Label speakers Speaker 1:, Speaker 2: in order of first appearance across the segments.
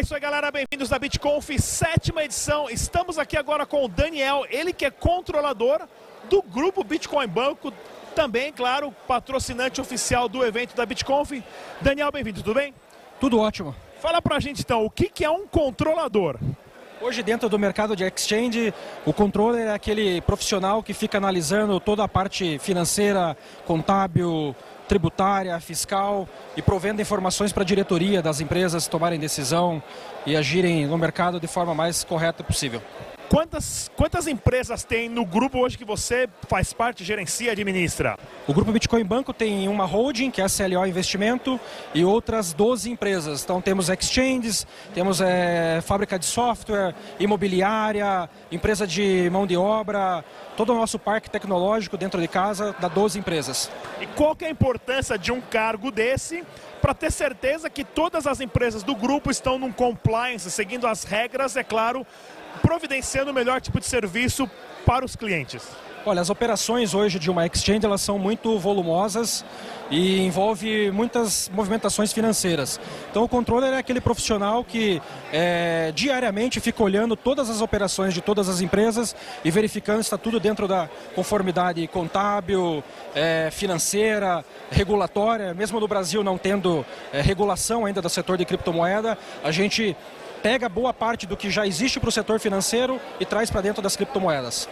Speaker 1: É isso aí, galera. Bem-vindos à BitConf, sétima edição. Estamos aqui agora com o Daniel, ele que é controlador do grupo Bitcoin Banco, também, claro, patrocinante oficial do evento da BitConf. Daniel, bem-vindo, tudo bem?
Speaker 2: Tudo ótimo.
Speaker 1: Fala pra gente então, o que é um controlador?
Speaker 2: Hoje, dentro do mercado de exchange, o controller é aquele profissional que fica analisando toda a parte financeira, contábil, tributária, fiscal e provendo informações para a diretoria das empresas tomarem decisão e agirem no mercado de forma mais correta possível.
Speaker 1: Quantas, quantas empresas tem no grupo hoje que você faz parte, gerencia, administra?
Speaker 2: O grupo Bitcoin Banco tem uma holding, que é a CLO Investimento, e outras 12 empresas. Então temos exchanges, temos é, fábrica de software, imobiliária, empresa de mão de obra, todo o nosso parque tecnológico dentro de casa dá 12 empresas.
Speaker 1: E qual que é a importância de um cargo desse para ter certeza que todas as empresas do grupo estão num compliance, seguindo as regras, é claro, providenciando o melhor tipo de serviço para os clientes?
Speaker 2: Olha, as operações hoje de uma exchange elas são muito volumosas e envolve muitas movimentações financeiras. Então o controller é aquele profissional que é, diariamente fica olhando todas as operações de todas as empresas e verificando se está tudo dentro da conformidade contábil, é, financeira, regulatória. Mesmo no Brasil não tendo é, regulação ainda do setor de criptomoeda, a gente pega boa parte do que já existe para o setor financeiro e traz para dentro das criptomoedas.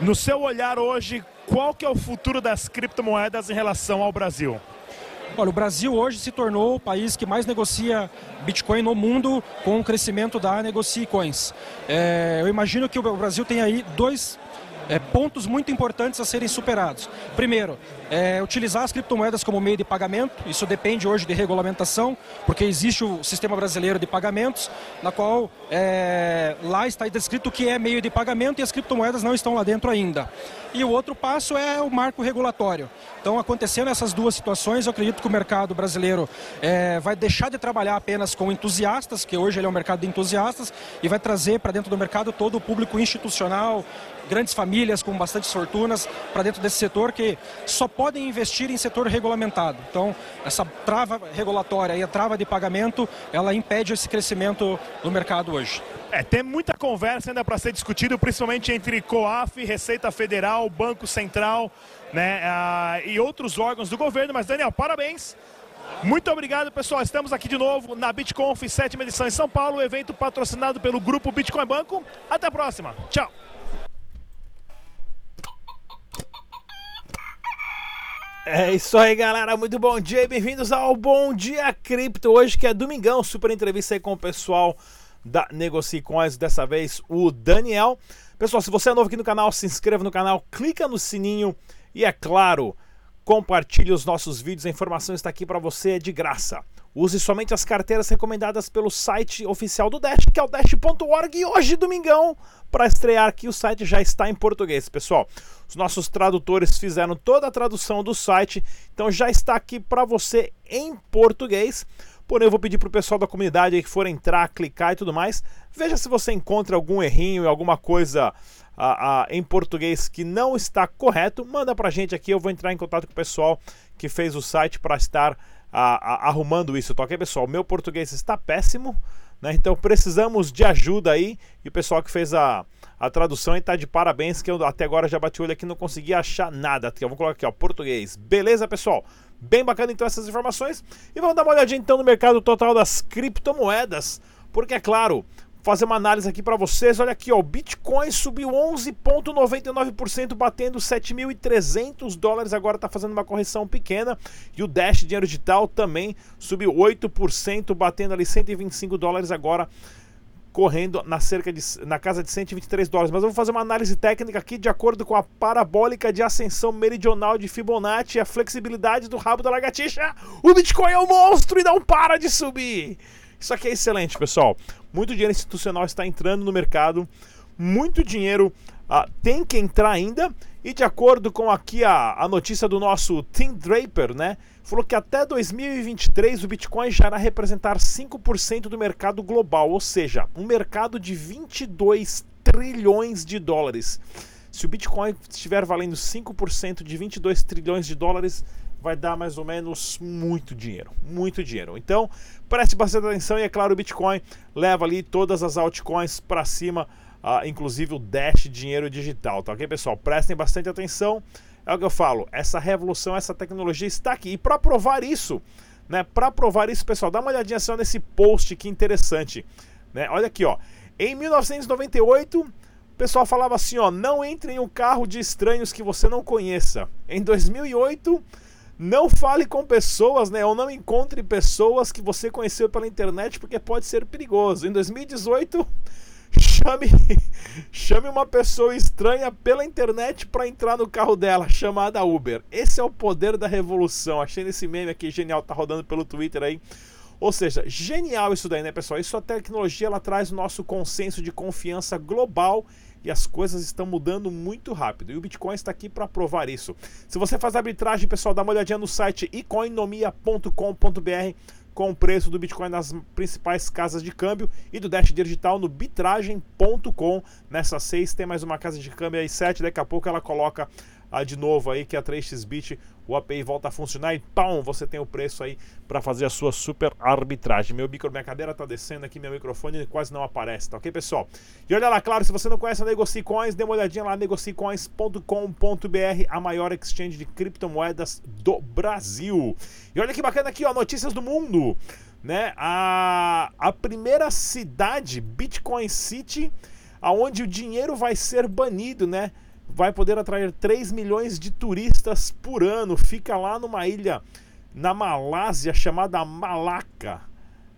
Speaker 1: No seu olhar hoje, qual que é o futuro das criptomoedas em relação ao Brasil?
Speaker 2: Olha, o Brasil hoje se tornou o país que mais negocia Bitcoin no mundo com o crescimento da Negocie Coins. É, eu imagino que o Brasil tem aí dois é, pontos muito importantes a serem superados. Primeiro, é, utilizar as criptomoedas como meio de pagamento, isso depende hoje de regulamentação, porque existe o sistema brasileiro de pagamentos, na qual é, lá está descrito o que é meio de pagamento e as criptomoedas não estão lá dentro ainda. E o outro passo é o marco regulatório. Então, acontecendo essas duas situações, eu acredito que o mercado brasileiro é, vai deixar de trabalhar apenas com entusiastas, que hoje ele é um mercado de entusiastas, e vai trazer para dentro do mercado todo o público institucional, grandes famílias com bastante fortunas para dentro desse setor que só podem investir em setor regulamentado. Então, essa trava regulatória e a trava de pagamento, ela impede esse crescimento do mercado hoje.
Speaker 1: É, tem muita conversa ainda para ser discutido, principalmente entre COAF, Receita Federal, Banco Central né, uh, e outros órgãos do governo. Mas, Daniel, parabéns. Muito obrigado, pessoal. Estamos aqui de novo na BitConf, sétima edição em São Paulo, evento patrocinado pelo grupo Bitcoin Banco. Até a próxima. Tchau. É isso aí, galera. Muito bom dia e bem-vindos ao Bom Dia Cripto. Hoje que é domingão, super entrevista aí com o pessoal da Negocie dessa vez o Daniel. Pessoal, se você é novo aqui no canal, se inscreva no canal, clica no sininho e é claro, compartilhe os nossos vídeos. A informação está aqui para você é de graça. Use somente as carteiras recomendadas pelo site oficial do Dash, que é o dash.org. E hoje, domingão, para estrear aqui, o site já está em português, pessoal. Os nossos tradutores fizeram toda a tradução do site, então já está aqui para você em português. Porém, eu vou pedir para o pessoal da comunidade que for entrar, clicar e tudo mais, veja se você encontra algum errinho, alguma coisa a, a, em português que não está correto, manda para a gente aqui, eu vou entrar em contato com o pessoal que fez o site para estar a, arrumando isso, tá ok, pessoal? Meu português está péssimo, né? Então precisamos de ajuda aí, e o pessoal que fez a, a tradução está de parabéns, que eu até agora já bati o olho aqui não consegui achar nada. Aqui, vamos colocar aqui, ó, português. Beleza, pessoal? Bem bacana então essas informações. E vamos dar uma olhadinha então no mercado total das criptomoedas, porque é claro, fazer uma análise aqui para vocês. Olha aqui, ó, o Bitcoin subiu 11.99%, batendo 7.300 dólares, agora está fazendo uma correção pequena. E o Dash Dinheiro Digital também subiu 8%, batendo ali 125 dólares agora correndo na cerca de na casa de 123 dólares. Mas eu vou fazer uma análise técnica aqui de acordo com a parabólica de ascensão meridional de Fibonacci e a flexibilidade do rabo da lagartixa. O Bitcoin é um monstro e não para de subir. Isso aqui é excelente, pessoal. Muito dinheiro institucional está entrando no mercado, muito dinheiro uh, tem que entrar ainda. E de acordo com aqui a, a notícia do nosso Tim Draper, né? Falou que até 2023 o Bitcoin já irá representar 5% do mercado global, ou seja, um mercado de 22 trilhões de dólares. Se o Bitcoin estiver valendo 5% de 22 trilhões de dólares, vai dar mais ou menos muito dinheiro, muito dinheiro. Então, preste bastante atenção e é claro, o Bitcoin leva ali todas as altcoins para cima, uh, inclusive o Dash dinheiro digital, tá ok, pessoal? Prestem bastante atenção. É o que eu falo, essa revolução, essa tecnologia está aqui. E para provar isso, né? Para provar isso, pessoal, dá uma olhadinha só nesse post que interessante, né? Olha aqui, ó. Em 1998, o pessoal falava assim, ó, não entre em um carro de estranhos que você não conheça. Em 2008, não fale com pessoas, né? Ou não encontre pessoas que você conheceu pela internet porque pode ser perigoso. Em 2018, chame, chame uma pessoa estranha pela internet para entrar no carro dela, chamada Uber. Esse é o poder da revolução. Achei nesse meme aqui genial, tá rodando pelo Twitter aí. Ou seja, genial isso daí, né, pessoal? Isso a tecnologia ela traz o nosso consenso de confiança global e as coisas estão mudando muito rápido. E o Bitcoin está aqui para provar isso. Se você faz arbitragem, pessoal, dá uma olhadinha no site economia.com.br com o preço do Bitcoin nas principais casas de câmbio e do Dash Digital no bitragem.com. Nessa 6 tem mais uma casa de câmbio aí 7, daqui a pouco ela coloca ah, de novo aí que a 3xBit o API volta a funcionar e pão, você tem o preço aí para fazer a sua super arbitragem. Meu micro, minha cadeira tá descendo aqui, meu microfone quase não aparece, tá ok, pessoal? E olha lá, claro, se você não conhece a NegociCoins, dê uma olhadinha lá, negocicoins.com.br, a maior exchange de criptomoedas do Brasil. E olha que bacana aqui, ó, notícias do mundo, né? A, a primeira cidade, Bitcoin City, aonde o dinheiro vai ser banido, né? Vai poder atrair 3 milhões de turistas por ano. Fica lá numa ilha na Malásia chamada Malacca.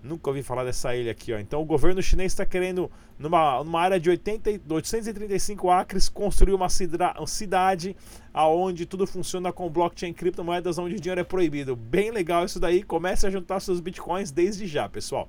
Speaker 1: Nunca ouvi falar dessa ilha aqui, ó. Então o governo chinês está querendo, numa, numa área de 80, 835 acres, construir uma cidade aonde tudo funciona com blockchain criptomoedas, onde o dinheiro é proibido. Bem legal isso daí. Comece a juntar seus bitcoins desde já, pessoal.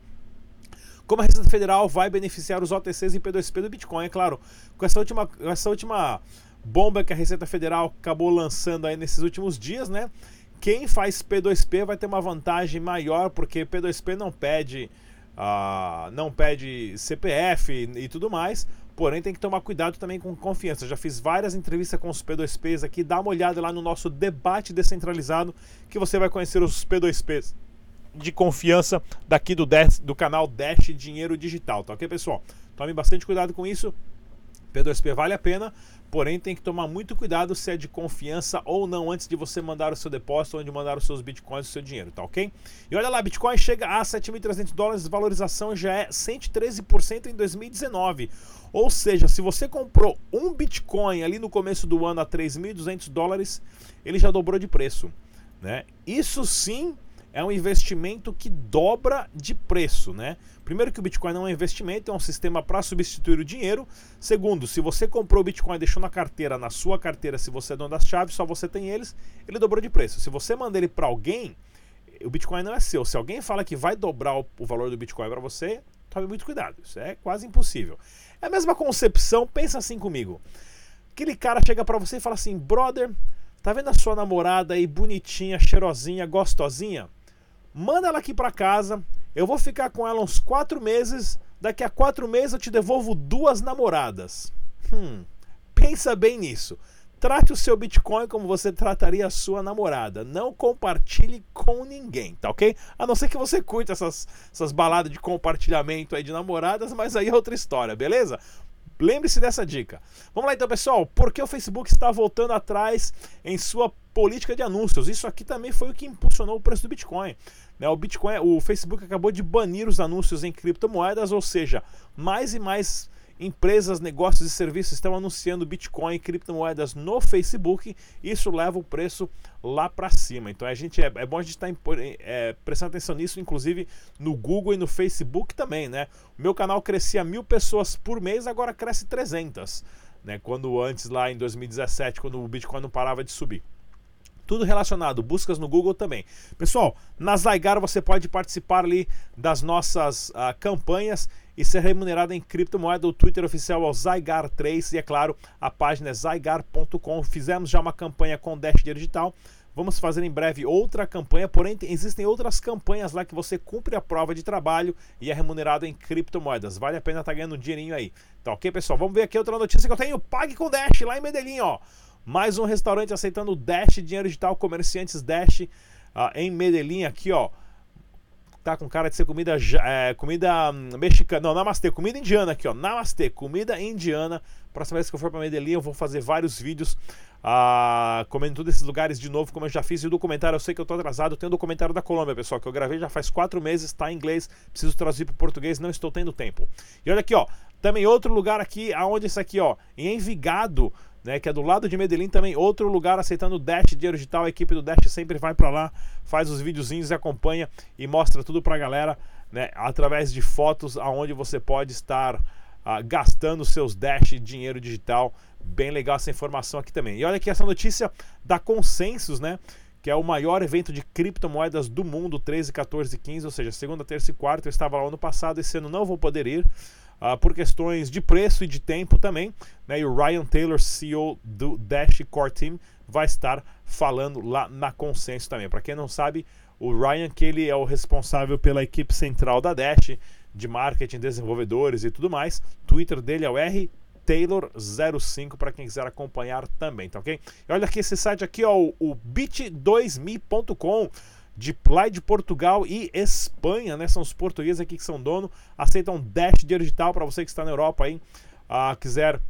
Speaker 1: Como a Receita Federal vai beneficiar os OTCs e P2P do Bitcoin, é claro. Com essa última, essa última bomba que a Receita Federal acabou lançando aí nesses últimos dias, né? Quem faz P2P vai ter uma vantagem maior, porque P2P não pede, uh, não pede CPF e tudo mais, porém tem que tomar cuidado também com confiança. Já fiz várias entrevistas com os P2Ps aqui, dá uma olhada lá no nosso debate descentralizado, que você vai conhecer os P2Ps de confiança daqui do, Dash, do canal Dash Dinheiro Digital, tá ok, pessoal? Tome bastante cuidado com isso. P2P vale a pena, porém tem que tomar muito cuidado se é de confiança ou não antes de você mandar o seu depósito, onde mandar os seus bitcoins, o seu dinheiro, tá ok? E olha lá, Bitcoin chega a 7.300 dólares, valorização já é 113% em 2019. Ou seja, se você comprou um Bitcoin ali no começo do ano a 3.200 dólares, ele já dobrou de preço, né? Isso sim é um investimento que dobra de preço, né? Primeiro que o Bitcoin não é um investimento, é um sistema para substituir o dinheiro. Segundo, se você comprou o Bitcoin e deixou na carteira, na sua carteira, se você é dono das chaves, só você tem eles, ele dobrou de preço. Se você manda ele para alguém, o Bitcoin não é seu. Se alguém fala que vai dobrar o, valor do Bitcoin para você, tome muito cuidado. Isso é quase impossível. É a mesma concepção, pensa assim comigo. Aquele cara chega para você e fala assim: "Brother, tá vendo a sua namorada aí bonitinha, cheirosinha, gostosinha? Manda ela aqui para casa, eu vou ficar com ela uns quatro meses, daqui a quatro meses eu te devolvo duas namoradas. Hum, pensa bem nisso. Trate o seu Bitcoin como você trataria a sua namorada. Não compartilhe com ninguém, tá ok? A não ser que você curta essas, essas baladas de compartilhamento aí de namoradas, mas aí é outra história, beleza? Lembre-se dessa dica. Vamos lá então, pessoal. Por que o Facebook está voltando atrás em sua política de anúncios? Isso aqui também foi o que impulsionou o preço do Bitcoin. Né? O Bitcoin, o Facebook acabou de banir os anúncios em criptomoedas, ou seja, mais e mais empresas, negócios e serviços estão anunciando Bitcoin e criptomoedas no Facebook, isso leva o preço lá para cima. Então a gente é, é, bom a gente estar tá é, prestando atenção nisso, inclusive no Google e no Facebook também, né? O meu canal crescia mil pessoas por mês, agora cresce 300, né? Quando antes lá em 2017, quando o Bitcoin não parava de subir tudo relacionado, buscas no Google também. Pessoal, na Zygar você pode participar ali das nossas uh, campanhas e ser remunerado em criptomoeda. O Twitter oficial é o Zygar3 e, é claro, a página é zygar.com. Fizemos já uma campanha com Dash Digital. Vamos fazer em breve outra campanha, porém existem outras campanhas lá que você cumpre a prova de trabalho e é remunerado em criptomoedas. Vale a pena estar tá ganhando um dinheirinho aí. Tá ok, pessoal? Vamos ver aqui outra notícia que eu tenho. Pague com Dash lá em Medellín, ó. Mais um restaurante aceitando Dash, dinheiro digital, comerciantes Dash uh, em Medellín, aqui ó. Tá com cara de ser comida, é, comida hum, mexicana. Não, namastê, comida indiana aqui, ó. Namastê, comida indiana. Próxima vez que eu for para Medellín, eu vou fazer vários vídeos ah, comendo todos esses lugares de novo, como eu já fiz. E o documentário, eu sei que eu tô atrasado. Tem o documentário da Colômbia, pessoal, que eu gravei já faz quatro meses, está em inglês. Preciso traduzir para português, não estou tendo tempo. E olha aqui, ó. Também outro lugar aqui, aonde isso aqui, ó, em Envigado, né, que é do lado de Medellín também, outro lugar aceitando Dash dinheiro digital, a equipe do Dash sempre vai para lá, faz os videozinhos acompanha e mostra tudo para a galera, né, através de fotos aonde você pode estar ah, gastando seus Dash dinheiro digital. Bem legal essa informação aqui também. E olha aqui essa notícia da Consensus, né? que é o maior evento de criptomoedas do mundo, 13, 14 e 15, ou seja, segunda, terça e quarta. Eu estava lá ano passado, esse ano não vou poder ir. Uh, por questões de preço e de tempo também. Né? E o Ryan Taylor, CEO do Dash Core Team, vai estar falando lá na Consenso também. Para quem não sabe, o Ryan que ele é o responsável pela equipe central da Dash, de marketing, desenvolvedores e tudo mais. Twitter dele é o R Taylor05 para quem quiser acompanhar também, tá ok? E olha aqui esse site aqui, ó, o bit2000.com de Play de Portugal e Espanha, né? São os portugueses aqui que são dono, aceitam Dash digital para você que está na Europa aí, uh, quiser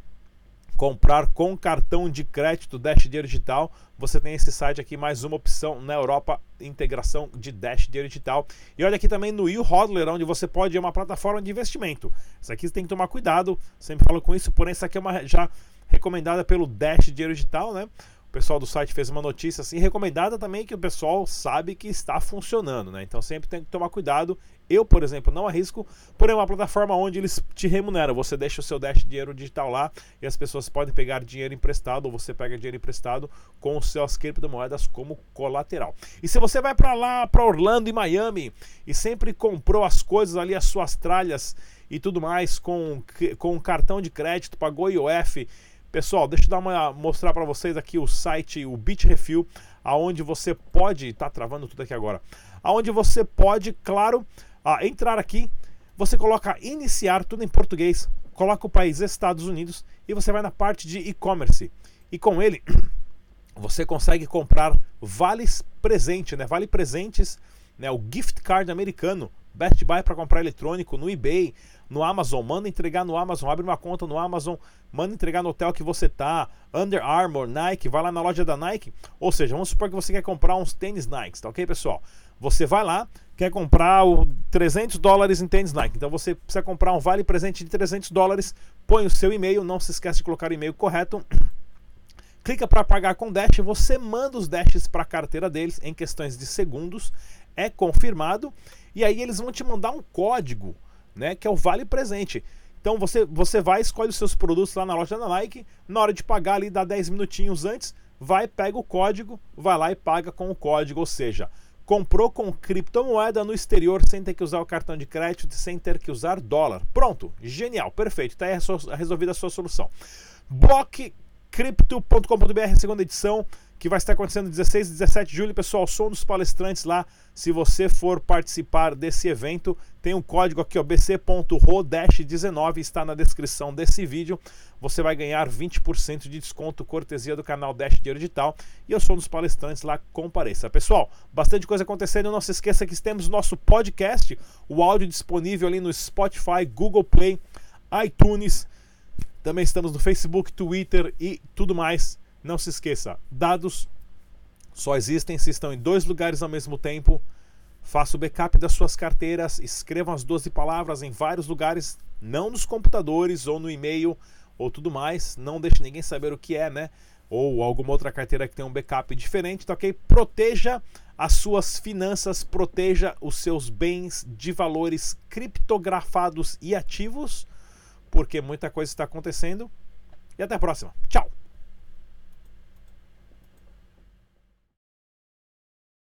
Speaker 1: comprar com cartão de crédito Dash Digital, você tem esse site aqui, mais uma opção na Europa, integração de Dash Digital. E olha aqui também no U-Hodler, onde você pode ir uma plataforma de investimento. Isso aqui você tem que tomar cuidado, sempre falo com isso, porém isso aqui é uma já recomendada pelo Dash Digital, né? O pessoal do site fez uma notícia assim, recomendada também que o pessoal sabe que está funcionando, né? Então sempre tem que tomar cuidado. Eu, por exemplo, não arrisco, porém é uma plataforma onde eles te remuneram. Você deixa o seu Dash dinheiro digital lá e as pessoas podem pegar dinheiro emprestado ou você pega dinheiro emprestado com seus criptomoedas como colateral. E se você vai para lá, para Orlando e Miami e sempre comprou as coisas ali, as suas tralhas e tudo mais com, com cartão de crédito, pagou IOF Pessoal, deixa eu dar uma, mostrar para vocês aqui o site, o Bitrefill, aonde você pode, tá travando tudo aqui agora, aonde você pode, claro, uh, entrar aqui, você coloca iniciar tudo em português, coloca o país Estados Unidos e você vai na parte de e-commerce. E com ele você consegue comprar vales presente, né? Vale presentes, né? O gift card americano, Best Buy para comprar eletrônico no eBay, no Amazon, manda entregar no Amazon, abre uma conta no Amazon, manda entregar no hotel que você tá, Under Armour, Nike, vai lá na loja da Nike. Ou seja, vamos supor que você quer comprar uns tênis Nike, tá ok, pessoal? Você vai lá, quer comprar o 300 dólares em tênis Nike. Então você precisa comprar um vale presente de 300 dólares, põe o seu e-mail, não se esquece de colocar o e-mail correto. Clica para pagar com Dash, você manda os Dashes para a carteira deles em questões de segundos, é confirmado, e aí eles vão te mandar um código né? Que é o vale presente. Então você, você vai, escolhe os seus produtos lá na loja da Nike, na hora de pagar ali, dá 10 minutinhos antes, vai, pega o código, vai lá e paga com o código, ou seja, comprou com criptomoeda no exterior sem ter que usar o cartão de crédito, sem ter que usar dólar. Pronto, genial, perfeito, está resolvida a sua solução. Blockcrypto.com.br, segunda edição que vai estar acontecendo 16 e 17 de julho. Pessoal, sou um dos palestrantes lá. Se você for participar desse evento, tem um código aqui, ó, bc.ro-19, está na descrição desse vídeo. Você vai ganhar 20% de desconto, cortesia do canal Dash Dinheiro Digital. E eu sou um dos palestrantes lá, compareça. Pessoal, bastante coisa acontecendo. Não se esqueça que temos nosso podcast, o áudio disponível ali no Spotify, Google Play, iTunes. Também estamos no Facebook, Twitter e tudo mais não se esqueça, dados só existem se estão em dois lugares ao mesmo tempo. Faça o backup das suas carteiras, escrevam as 12 palavras em vários lugares, não nos computadores ou no e-mail ou tudo mais. Não deixe ninguém saber o que é, né? Ou alguma outra carteira que tenha um backup diferente, tá ok? Proteja as suas finanças, proteja os seus bens de valores criptografados e ativos, porque muita coisa está acontecendo. E até a próxima. Tchau!